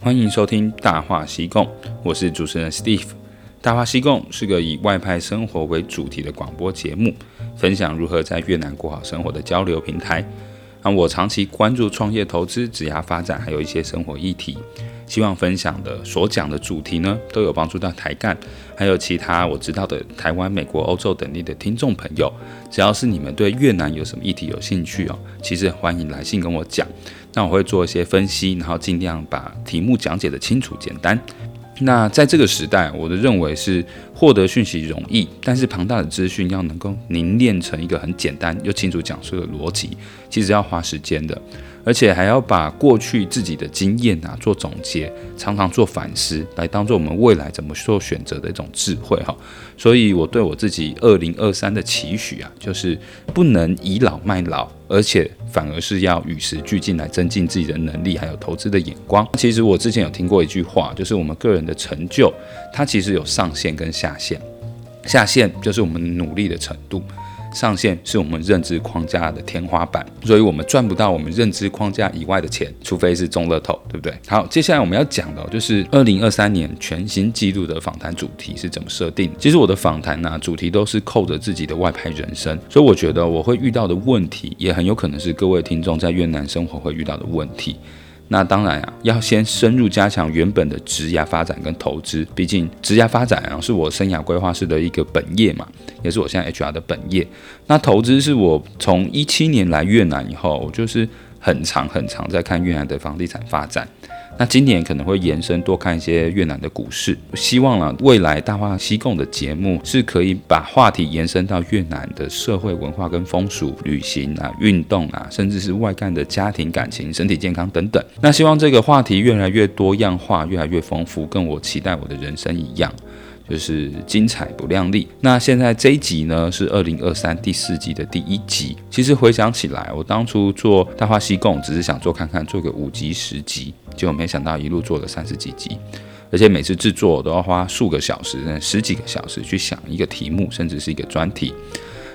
欢迎收听《大话西贡》，我是主持人 Steve。《大话西贡》是个以外派生活为主题的广播节目，分享如何在越南过好生活的交流平台。那我长期关注创业、投资、职业发展，还有一些生活议题。希望分享的所讲的主题呢，都有帮助到台干，还有其他我知道的台湾、美国、欧洲等地的听众朋友。只要是你们对越南有什么议题有兴趣哦，其实欢迎来信跟我讲。那我会做一些分析，然后尽量把题目讲解得清楚简单。那在这个时代，我的认为是获得讯息容易，但是庞大的资讯要能够凝练成一个很简单又清楚讲述的逻辑，其实要花时间的。而且还要把过去自己的经验啊做总结，常常做反思，来当做我们未来怎么做选择的一种智慧哈。所以我对我自己二零二三的期许啊，就是不能倚老卖老，而且反而是要与时俱进来增进自己的能力，还有投资的眼光。其实我之前有听过一句话，就是我们个人的成就，它其实有上限跟下限，下限就是我们努力的程度。上限是我们认知框架的天花板，所以我们赚不到我们认知框架以外的钱，除非是中乐透，对不对？好，接下来我们要讲的就是二零二三年全新纪录的访谈主题是怎么设定。其实我的访谈呢，主题都是扣着自己的外派人生，所以我觉得我会遇到的问题，也很有可能是各位听众在越南生活会遇到的问题。那当然啊，要先深入加强原本的职涯发展跟投资，毕竟职涯发展啊是我生涯规划师的一个本业嘛，也是我现在 HR 的本业。那投资是我从一七年来越南以后，我就是很长很长在看越南的房地产发展。那今年可能会延伸多看一些越南的股市，希望呢未来大话西贡的节目是可以把话题延伸到越南的社会文化跟风俗、旅行啊、运动啊，甚至是外干的家庭感情、身体健康等等。那希望这个话题越来越多样化，越来越丰富，跟我期待我的人生一样。就是精彩不亮丽。那现在这一集呢，是二零二三第四季的第一集。其实回想起来，我当初做大话西贡，只是想做看看，做个五集十集，结果没想到一路做了三十几集，而且每次制作都要花数个小时，十几个小时去想一个题目，甚至是一个专题。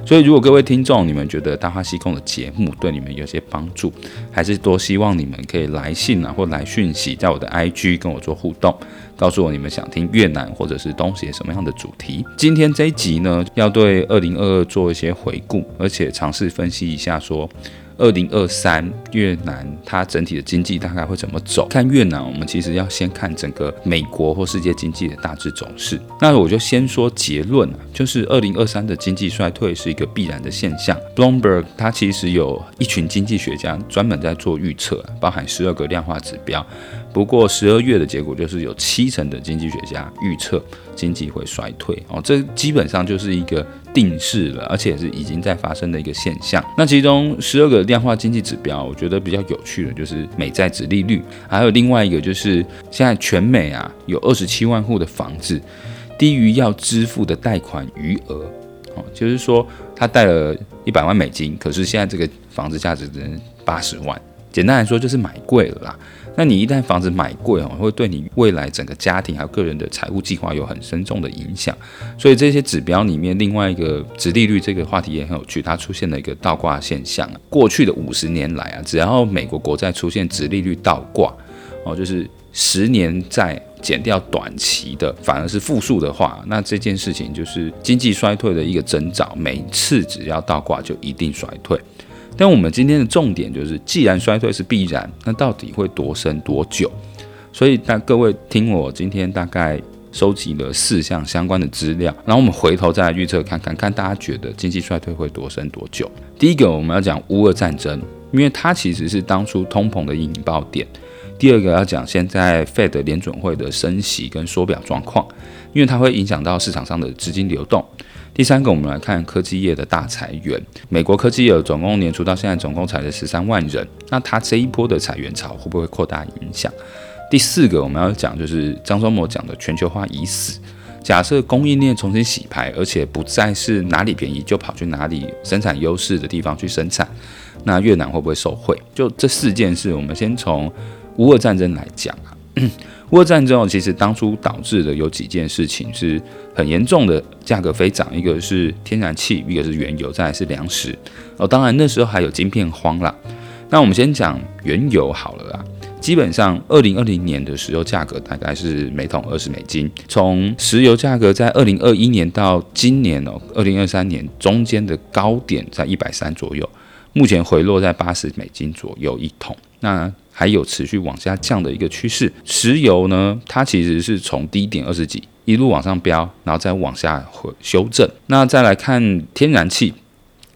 所以，如果各位听众你们觉得大话西贡的节目对你们有些帮助，还是多希望你们可以来信啊，或来讯息，在我的 IG 跟我做互动，告诉我你们想听越南或者是东协什么样的主题。今天这一集呢，要对二零二二做一些回顾，而且尝试分析一下说。二零二三越南它整体的经济大概会怎么走？看越南，我们其实要先看整个美国或世界经济的大致走势。那我就先说结论，就是二零二三的经济衰退是一个必然的现象。Bloomberg 它其实有一群经济学家专门在做预测，包含十二个量化指标。不过十二月的结果就是有七成的经济学家预测经济会衰退哦，这基本上就是一个定势了，而且是已经在发生的一个现象。那其中十二个量化经济指标，我觉得比较有趣的就是美债殖利率，还有另外一个就是现在全美啊有二十七万户的房子低于要支付的贷款余额哦，就是说他贷了一百万美金，可是现在这个房子价值只能八十万，简单来说就是买贵了啦。那你一旦房子买贵哦，会对你未来整个家庭还有个人的财务计划有很深重的影响。所以这些指标里面，另外一个殖利率这个话题也很有趣，它出现了一个倒挂现象。过去的五十年来啊，只要美国国债出现殖利率倒挂哦，就是十年债减掉短期的反而是负数的话，那这件事情就是经济衰退的一个征兆。每次只要倒挂就一定衰退。但我们今天的重点就是，既然衰退是必然，那到底会多深多久？所以，大各位听我今天大概收集了四项相关的资料，然后我们回头再来预测看看，看大家觉得经济衰退会多深多久？第一个，我们要讲乌俄战争，因为它其实是当初通膨的引爆点。第二个要讲现在 Fed 联准会的升息跟缩表状况，因为它会影响到市场上的资金流动。第三个，我们来看科技业的大裁员。美国科技业总共年初到现在总共裁了十三万人，那它这一波的裁员潮会不会扩大影响？第四个，我们要讲就是张忠谋讲的全球化已死。假设供应链重新洗牌，而且不再是哪里便宜就跑去哪里生产优势的地方去生产，那越南会不会受惠？就这四件事，我们先从乌俄战争来讲啊。乌俄战争其实当初导致的有几件事情是很严重的，价格飞涨，一个是天然气，一个是原油，再来是粮食。哦，当然那时候还有晶片荒啦。那我们先讲原油好了啦。基本上二零二零年的石油价格大概是每桶二十美金。从石油价格在二零二一年到今年哦，二零二三年中间的高点在一百三左右，目前回落在八十美金左右一桶。那还有持续往下降的一个趋势。石油呢，它其实是从低点二十几一路往上飙，然后再往下回修正。那再来看天然气，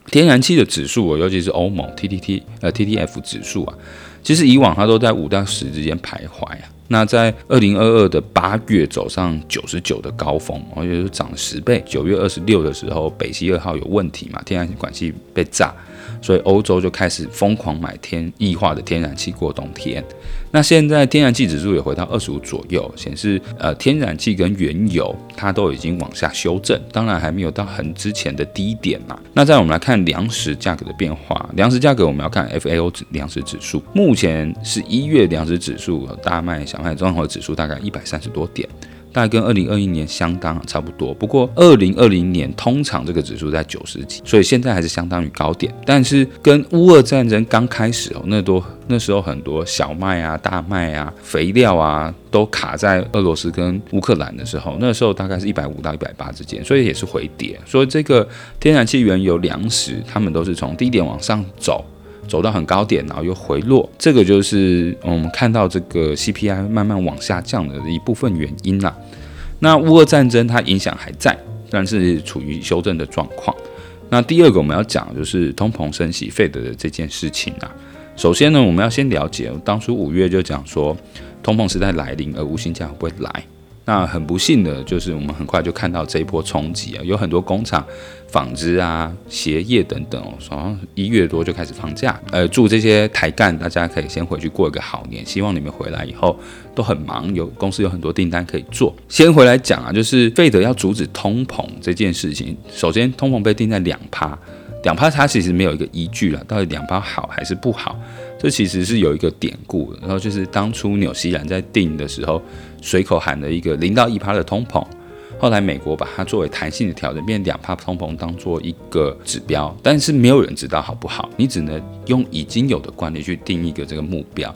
天然气的指数，尤其是欧盟 T T T 呃 T T F 指数啊，其实以往它都在五到十之间徘徊啊。那在二零二二的八月走上九十九的高峰，而且是涨了十倍。九月二十六的时候，北溪二号有问题嘛，天然气管系被炸。所以欧洲就开始疯狂买天异化的天然气过冬天。那现在天然气指数也回到二十五左右，显示呃天然气跟原油它都已经往下修正，当然还没有到很之前的低点啦。那再我们来看粮食价格的变化，粮食价格我们要看 FAO 粮食指数，目前是一月粮食指数，大麦、小麦综合指数大概一百三十多点。大概跟二零二一年相当差不多，不过二零二零年通常这个指数在九十几，所以现在还是相当于高点。但是跟乌俄战争刚开始哦，那多那时候很多小麦啊、大麦啊、肥料啊都卡在俄罗斯跟乌克兰的时候，那时候大概是一百五到一百八之间，所以也是回跌。所以这个天然气、原油、粮食，他们都是从低点往上走。走到很高点，然后又回落，这个就是我们看到这个 CPI 慢慢往下降的一部分原因啦。那乌俄战争它影响还在，但是处于修正的状况。那第二个我们要讲的就是通膨升息费德的这件事情啊。首先呢，我们要先了解，当初五月就讲说通膨时代来临，而无薪假会不会来？那很不幸的就是，我们很快就看到这一波冲击啊，有很多工厂、纺织啊、鞋业等等哦，好像一月多就开始放假。呃，祝这些台干大家可以先回去过一个好年，希望你们回来以后都很忙，有公司有很多订单可以做。先回来讲啊，就是费德要阻止通膨这件事情，首先通膨被定在两趴，两趴它其实没有一个依据了，到底两趴好还是不好？这其实是有一个典故，然后就是当初纽西兰在定的时候，随口喊了一个零到一趴的通膨，后来美国把它作为弹性的调整，变两趴通膨当做一个指标，但是没有人知道好不好，你只能用已经有的惯例去定一个这个目标，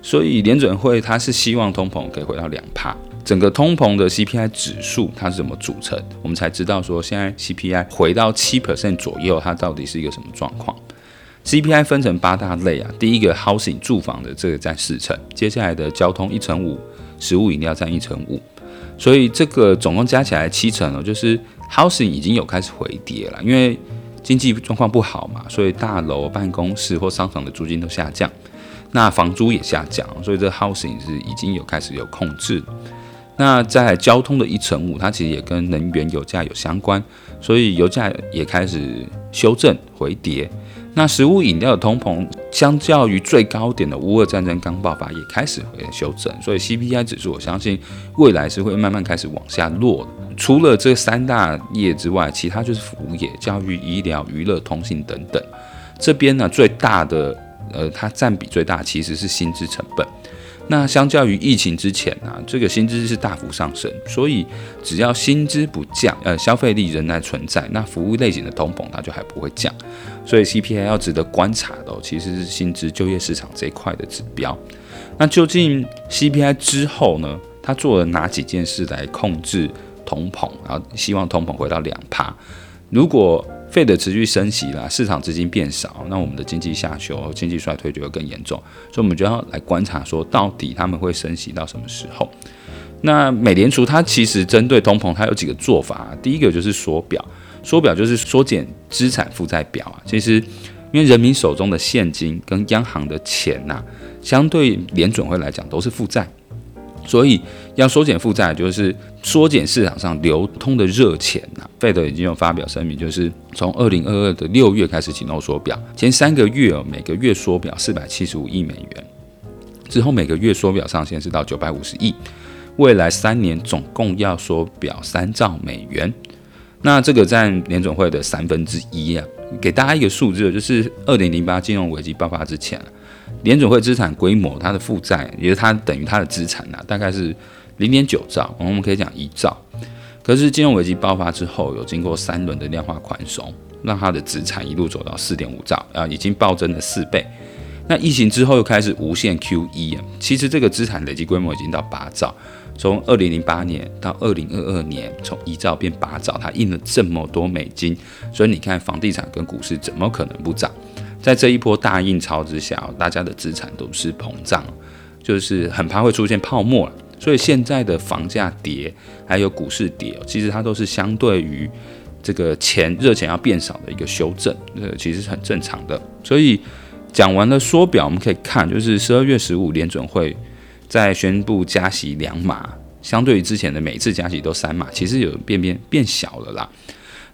所以联准会它是希望通膨可以回到两趴，整个通膨的 CPI 指数它是怎么组成，我们才知道说现在 CPI 回到七 percent 左右，它到底是一个什么状况。CPI 分成八大类啊，第一个 housing 住房的这个占四成，接下来的交通一成五，食物饮料占一成五，所以这个总共加起来七成哦，就是 housing 已经有开始回跌了，因为经济状况不好嘛，所以大楼、办公室或商场的租金都下降，那房租也下降，所以这 housing 是已经有开始有控制。那在交通的一成五，它其实也跟能源油价有相关，所以油价也开始修正回跌。那食物饮料的通膨，相较于最高点的乌俄战争刚爆发，也开始回修正，所以 CPI 指数，我相信未来是会慢慢开始往下落的。除了这三大业之外，其他就是服务业、教育、医疗、娱乐、通信等等。这边呢，最大的，呃，它占比最大其实是薪资成本。那相较于疫情之前啊，这个薪资是大幅上升，所以只要薪资不降，呃，消费力仍然存在，那服务类型的通膨它就还不会降。所以 CPI 要值得观察的，其实是薪资就业市场这一块的指标。那究竟 CPI 之后呢，它做了哪几件事来控制通膨，然后希望通膨回到两趴？如果费的持续升息啦，市场资金变少，那我们的经济下修、经济衰退就会更严重。所以，我们就要来观察，说到底他们会升息到什么时候？那美联储它其实针对通膨，它有几个做法。第一个就是缩表，缩表就是缩减资产负债表啊。其实，因为人民手中的现金跟央行的钱呐、相对联准会来讲都是负债。所以要缩减负债，就是缩减市场上流通的热钱呐。费德已经有发表声明，就是从二零二二的六月开始启动缩表，前三个月哦，每个月缩表四百七十五亿美元，之后每个月缩表上限是到九百五十亿，未来三年总共要缩表三兆美元。那这个占联总会的三分之一啊。给大家一个数字，就是二零零八金融危机爆发之前。联准会资产规模，它的负债也是它等于它的资产呐，大概是零点九兆，我们可以讲一兆。可是金融危机爆发之后，有经过三轮的量化宽松，让它的资产一路走到四点五兆啊，已经暴增了四倍。那疫情之后又开始无限 QE，其实这个资产累积规模已经到八兆，从二零零八年到二零二二年，从一兆变八兆，它印了这么多美金，所以你看房地产跟股市怎么可能不涨？在这一波大印钞之下，大家的资产都是膨胀，就是很怕会出现泡沫。所以现在的房价跌，还有股市跌，其实它都是相对于这个钱热钱要变少的一个修正，呃，其实是很正常的。所以。讲完了缩表，我们可以看，就是十二月十五联准会在宣布加息两码，相对于之前的每次加息都三码，其实有变变变小了啦。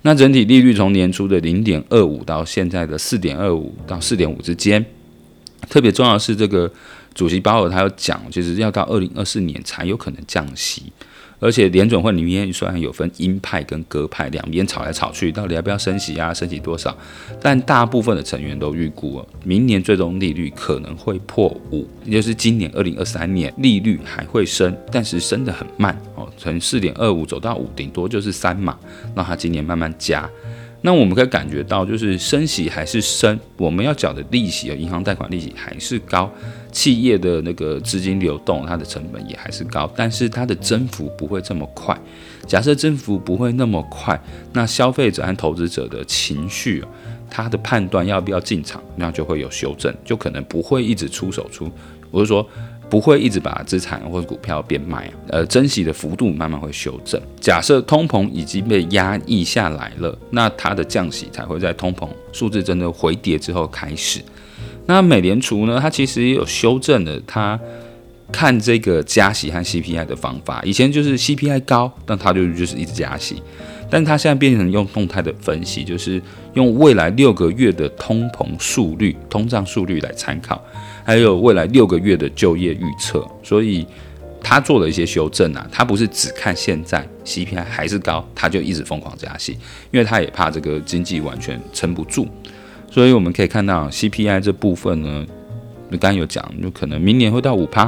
那整体利率从年初的零点二五到现在的四点二五到四点五之间，特别重要的是这个主席鲍尔他有讲，就是要到二零二四年才有可能降息。而且联准会里面虽然有分鹰派跟鸽派，两边吵来吵去，到底要不要升息啊？升息多少？但大部分的成员都预估了，明年最终利率可能会破五，也就是今年二零二三年利率还会升，但是升得很慢哦，从四点二五走到五，顶多就是三嘛，那它今年慢慢加。那我们可以感觉到，就是升息还是升，我们要缴的利息啊，银行贷款利息还是高，企业的那个资金流动，它的成本也还是高，但是它的增幅不会这么快。假设增幅不会那么快，那消费者和投资者的情绪，他的判断要不要进场，那就会有修正，就可能不会一直出手出，我是说。不会一直把资产或者股票变卖，呃，珍惜的幅度慢慢会修正。假设通膨已经被压抑下来了，那它的降息才会在通膨数字真的回跌之后开始。那美联储呢，它其实也有修正了它看这个加息和 CPI 的方法。以前就是 CPI 高，那它就就是一直加息，但它现在变成用动态的分析，就是用未来六个月的通膨速率、通胀速率来参考。还有未来六个月的就业预测，所以他做了一些修正啊，他不是只看现在 CPI 还是高，他就一直疯狂加息，因为他也怕这个经济完全撑不住，所以我们可以看到 CPI 这部分呢，刚刚有讲，就可能明年会到五趴，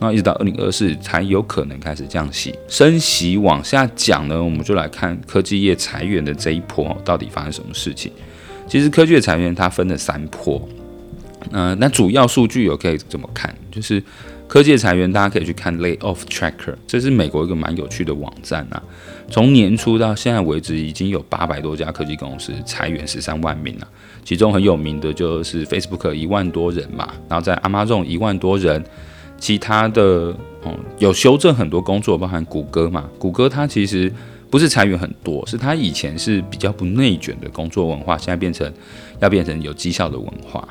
然后一直到二零二四才有可能开始降息，升息往下讲呢，我们就来看科技业裁员的这一波到底发生什么事情。其实科技业裁员它分了三波。嗯、那主要数据有可以怎么看？就是科技的裁员，大家可以去看 Layoff Tracker，这是美国一个蛮有趣的网站啊。从年初到现在为止，已经有八百多家科技公司裁员十三万名了，其中很有名的就是 Facebook 一万多人嘛，然后在 Amazon 一万多人，其他的嗯有修正很多工作，包含谷歌嘛，谷歌它其实不是裁员很多，是它以前是比较不内卷的工作文化，现在变成要变成有绩效的文化。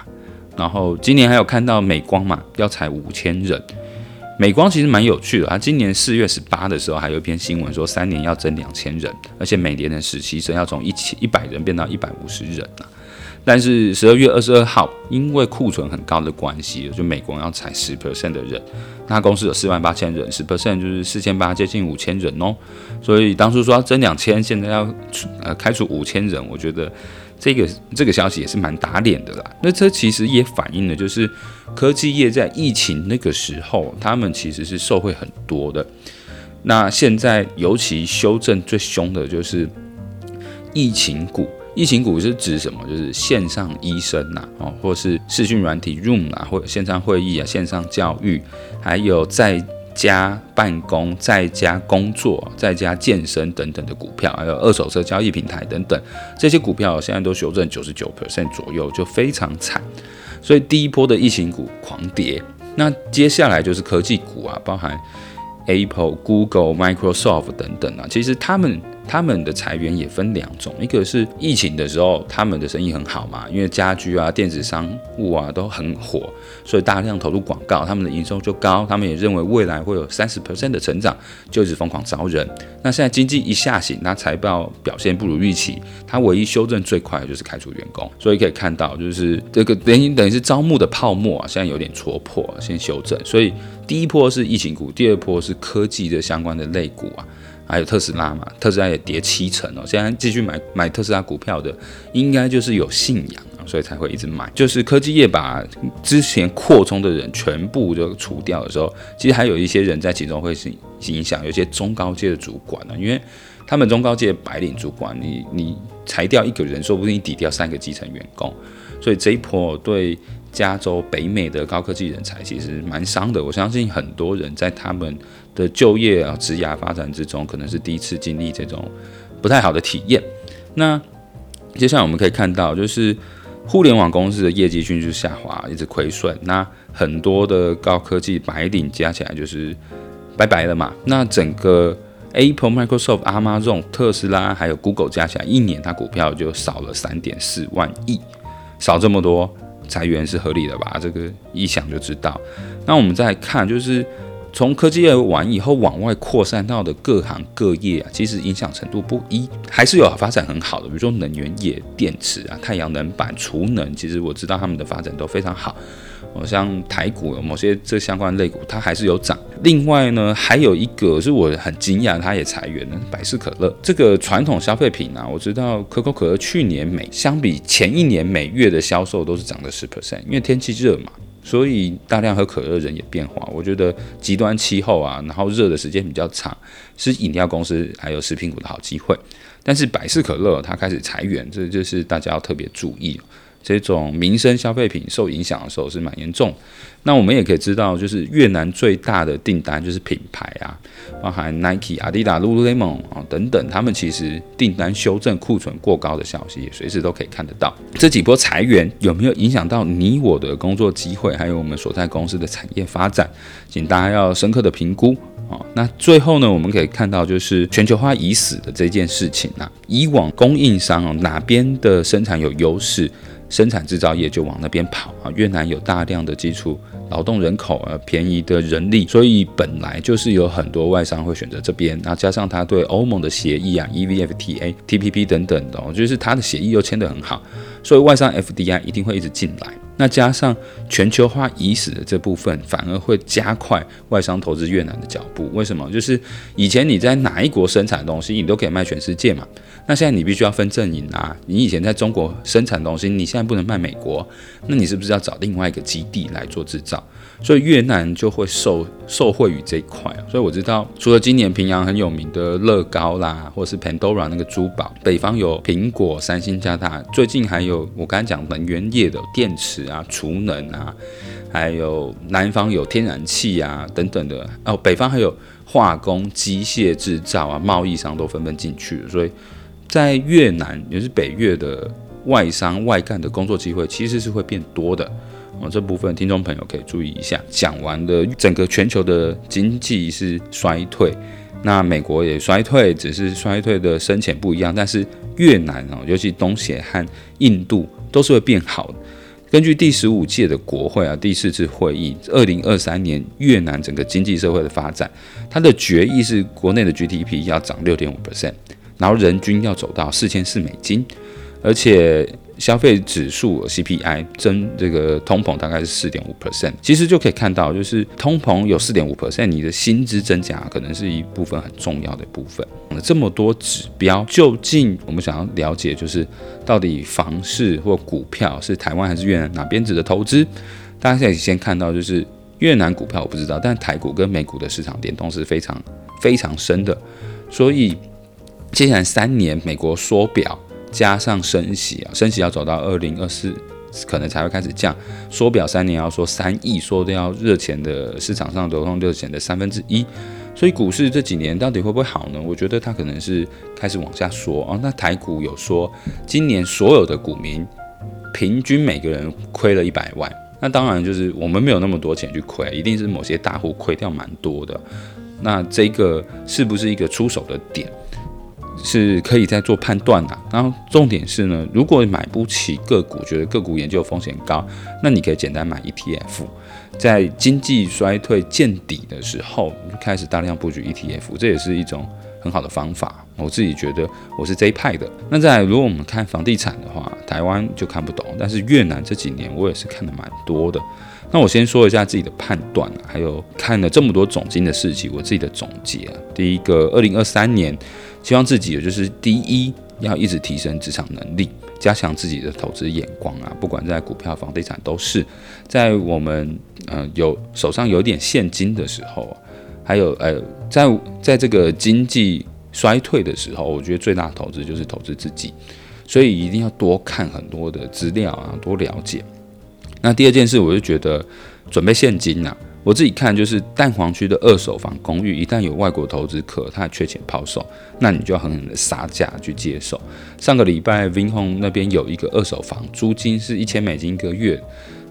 然后今年还有看到美光嘛，要裁五千人。美光其实蛮有趣的，它今年四月十八的时候还有一篇新闻说，三年要增两千人，而且每年的实习生要从一千一百人变到一百五十人啊。但是十二月二十二号，因为库存很高的关系，就美光要裁十 percent 的人。那公司有四万八千人，十 percent 就是四千八，接近五千人哦。所以当初说要增两千，现在要呃开除五千人，我觉得。这个这个消息也是蛮打脸的啦。那这其实也反映了，就是科技业在疫情那个时候，他们其实是受惠很多的。那现在尤其修正最凶的就是疫情股。疫情股是指什么？就是线上医生呐，哦，或是视讯软体 Room 啊，或者线上会议啊，线上教育，还有在。家办公、在家工作、在家健身等等的股票，还有二手车交易平台等等，这些股票现在都修正九十九 percent 左右，就非常惨。所以第一波的疫情股狂跌，那接下来就是科技股啊，包含 Apple、Google、Microsoft 等等啊，其实他们。他们的裁员也分两种，一个是疫情的时候，他们的生意很好嘛，因为家居啊、电子商务啊都很火，所以大量投入广告，他们的营收就高。他们也认为未来会有三十 percent 的成长，就一直疯狂招人。那现在经济一下行，那财报表现不如预期，他唯一修正最快的就是开除员工。所以可以看到，就是这个等于等于是招募的泡沫啊，现在有点戳破，先修正。所以第一波是疫情股，第二波是科技的相关的类股啊。还有特斯拉嘛，特斯拉也跌七成哦。现在继续买买特斯拉股票的，应该就是有信仰，所以才会一直买。就是科技业把之前扩充的人全部就除掉的时候，其实还有一些人在其中会是影响，有些中高阶的主管呢，因为他们中高阶白领主管，你你裁掉一个人，说不定抵掉三个基层员工。所以这一波对加州北美的高科技人才其实蛮伤的。我相信很多人在他们的就业啊、职涯发展之中，可能是第一次经历这种不太好的体验。那接下来我们可以看到，就是互联网公司的业绩迅速下滑，一直亏损。那很多的高科技白领加起来就是拜拜了嘛。那整个 Apple、Microsoft、Amazon、特斯拉还有 Google 加起来，一年它股票就少了三点四万亿，少这么多，裁员是合理的吧？这个一想就知道。那我们再看，就是。从科技业完以后往外扩散到的各行各业啊，其实影响程度不一，还是有发展很好的，比如说能源业、电池啊、太阳能板、储能，其实我知道他们的发展都非常好。我像台股有某些这相关类股，它还是有涨。另外呢，还有一个是我很惊讶，它也裁员了，百事可乐这个传统消费品啊，我知道可口可乐去年每相比前一年每月的销售都是涨了十 percent，因为天气热嘛。所以大量喝可乐人也变化，我觉得极端气候啊，然后热的时间比较长，是饮料公司还有食品股的好机会。但是百事可乐它开始裁员，这就是大家要特别注意。这种民生消费品受影响的时候是蛮严重。那我们也可以知道，就是越南最大的订单就是品牌啊，包含 Nike、阿迪达、Lululemon 啊等等，他们其实订单修正库存过高的消息，也随时都可以看得到。这几波裁员有没有影响到你我的工作机会，还有我们所在公司的产业发展？请大家要深刻的评估啊。那最后呢，我们可以看到就是全球化已死的这件事情啊，以往供应商哪边的生产有优势？生产制造业就往那边跑啊！越南有大量的基础劳动人口呃，便宜的人力，所以本来就是有很多外商会选择这边。然后加上他对欧盟的协议啊，EVFTA、TPP 等等的，哦就是他的协议又签得很好，所以外商 FDI 一定会一直进来。那加上全球化已死的这部分，反而会加快外商投资越南的脚步。为什么？就是以前你在哪一国生产东西，你都可以卖全世界嘛。那现在你必须要分阵营啊！你以前在中国生产东西，你现在不能卖美国，那你是不是要找另外一个基地来做制造？所以越南就会受受惠于这一块。所以我知道，除了今年平阳很有名的乐高啦，或是 Pandora 那个珠宝，北方有苹果、三星、加大，最近还有我刚才讲能源业的电池。啊，储能啊，还有南方有天然气啊等等的哦，北方还有化工、机械制造啊，贸易商都纷纷进去，所以在越南也是北越的外商外干的工作机会其实是会变多的哦。这部分听众朋友可以注意一下。讲完的，整个全球的经济是衰退，那美国也衰退，只是衰退的深浅不一样，但是越南哦，尤其东协和印度都是会变好的。根据第十五届的国会啊，第四次会议，二零二三年越南整个经济社会的发展，它的决议是国内的 GDP 要涨六点五 percent，然后人均要走到四千四美金，而且。消费指数 CPI 增这个通膨大概是四点五 percent，其实就可以看到，就是通膨有四点五 percent，你的薪资增加可能是一部分很重要的部分。那这么多指标，究竟我们想要了解，就是到底房市或股票是台湾还是越南哪边值得投资？大家可以先看到，就是越南股票我不知道，但台股跟美股的市场联动是非常非常深的，所以接下来三年美国缩表。加上升息啊，升息要走到二零二四，可能才会开始降。缩表三年要说三亿，缩掉热钱的市场上流动热钱的三分之一，所以股市这几年到底会不会好呢？我觉得它可能是开始往下缩啊。那台股有说，今年所有的股民平均每个人亏了一百万，那当然就是我们没有那么多钱去亏，一定是某些大户亏掉蛮多的。那这个是不是一个出手的点？是可以再做判断的。然后重点是呢，如果买不起个股，觉得个股研究风险高，那你可以简单买 ETF，在经济衰退见底的时候，开始大量布局 ETF，这也是一种很好的方法。我自己觉得我是这一派的。那在，如果我们看房地产的话，台湾就看不懂，但是越南这几年我也是看的蛮多的。那我先说一下自己的判断，还有看了这么多总经的事情，我自己的总结啊。第一个，二零二三年。希望自己也就是第一，要一直提升职场能力，加强自己的投资眼光啊，不管在股票、房地产都是。在我们呃有手上有点现金的时候，还有呃在在这个经济衰退的时候，我觉得最大的投资就是投资自己。所以一定要多看很多的资料啊，多了解。那第二件事，我就觉得准备现金呐、啊。我自己看就是蛋黄区的二手房公寓，一旦有外国投资客，他缺钱抛售，那你就要狠狠的杀价去接手。上个礼拜 Vinhome 那边有一个二手房，租金是一千美金一个月，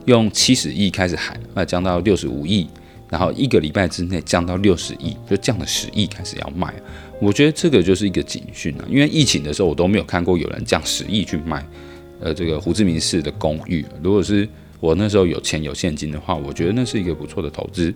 用七十亿开始喊，那降到六十五亿，然后一个礼拜之内降到六十亿，就降了十亿开始要卖。我觉得这个就是一个警讯啊，因为疫情的时候我都没有看过有人降十亿去卖，呃，这个胡志明市的公寓，如果是。我那时候有钱有现金的话，我觉得那是一个不错的投资。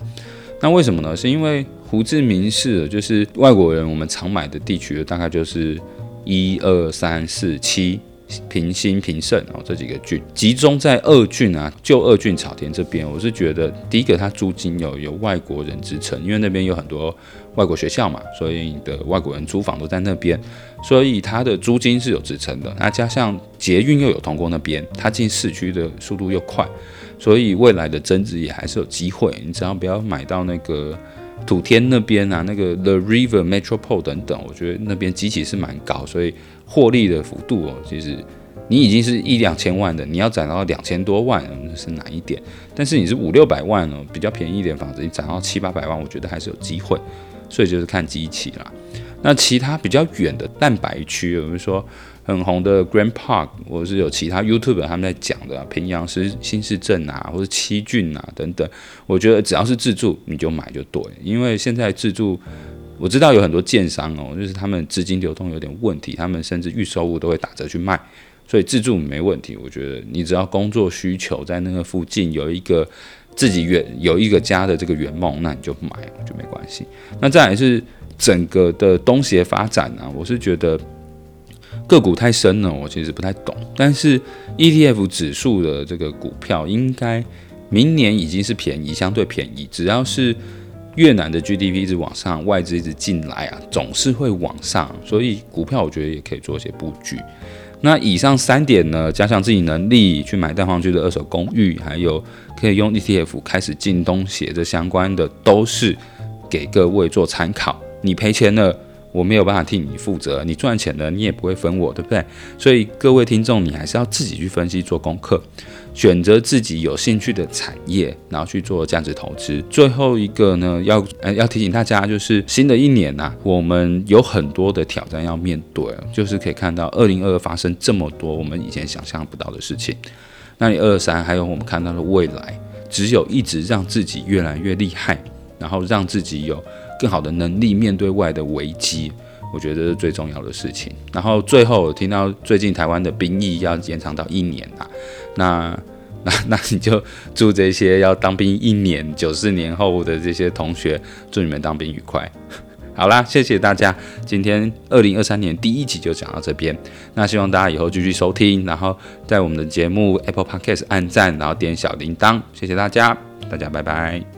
那为什么呢？是因为胡志明市就是外国人我们常买的地区，大概就是一二三四七。平兴、平盛哦，这几个郡集中在二郡啊，旧二郡草田这边，我是觉得第一个它租金有有外国人支撑，因为那边有很多外国学校嘛，所以你的外国人租房都在那边，所以它的租金是有支撑的。那加上捷运又有通过那边，它进市区的速度又快，所以未来的增值也还是有机会。你只要不要买到那个土天那边啊，那个 The River Metropole 等等，我觉得那边基期是蛮高，所以。获利的幅度哦，其实你已经是一两千万的，你要涨到两千多万，是难一点。但是你是五六百万哦，比较便宜一点房子，你涨到七八百万，我觉得还是有机会。所以就是看机器啦。那其他比较远的蛋白区，比如说很红的 Grand Park，或是有其他 YouTube 他们在讲的平阳市新市镇啊，或者七郡啊等等，我觉得只要是自住你就买就对，因为现在自住。我知道有很多建商哦，就是他们资金流动有点问题，他们甚至预售物都会打折去卖，所以自住没问题。我觉得你只要工作需求在那个附近有一个自己圆有一个家的这个圆梦，那你就买就没关系。那再来是整个的东协发展呢、我是觉得个股太深了，我其实不太懂。但是 ETF 指数的这个股票应该明年已经是便宜，相对便宜，只要是。越南的 GDP 一直往上，外资一直进来啊，总是会往上，所以股票我觉得也可以做一些布局。那以上三点呢，加上自己能力去买蛋黄区的二手公寓，还有可以用 ETF 开始进东协这相关的，都是给各位做参考。你赔钱了，我没有办法替你负责；你赚钱了，你也不会分我，对不对？所以各位听众，你还是要自己去分析做功课。选择自己有兴趣的产业，然后去做价值投资。最后一个呢，要呃要提醒大家，就是新的一年呐、我们有很多的挑战要面对，就是可以看到二零二二发生这么多我们以前想象不到的事情。那你二三还有我们看到的未来，只有一直让自己越来越厉害，然后让自己有更好的能力面对外的危机，我觉得这是最重要的事情。然后最后我听到最近台湾的兵役要延长到一年啊。那那那你就祝这些要当兵一年、九四年后的这些同学，祝你们当兵愉快。好啦，谢谢大家，今天二零二三年第一集就讲到这边。那希望大家以后继续收听，然后在我们的节目 Apple Podcast 按赞，然后点小铃铛。谢谢大家，大家拜拜。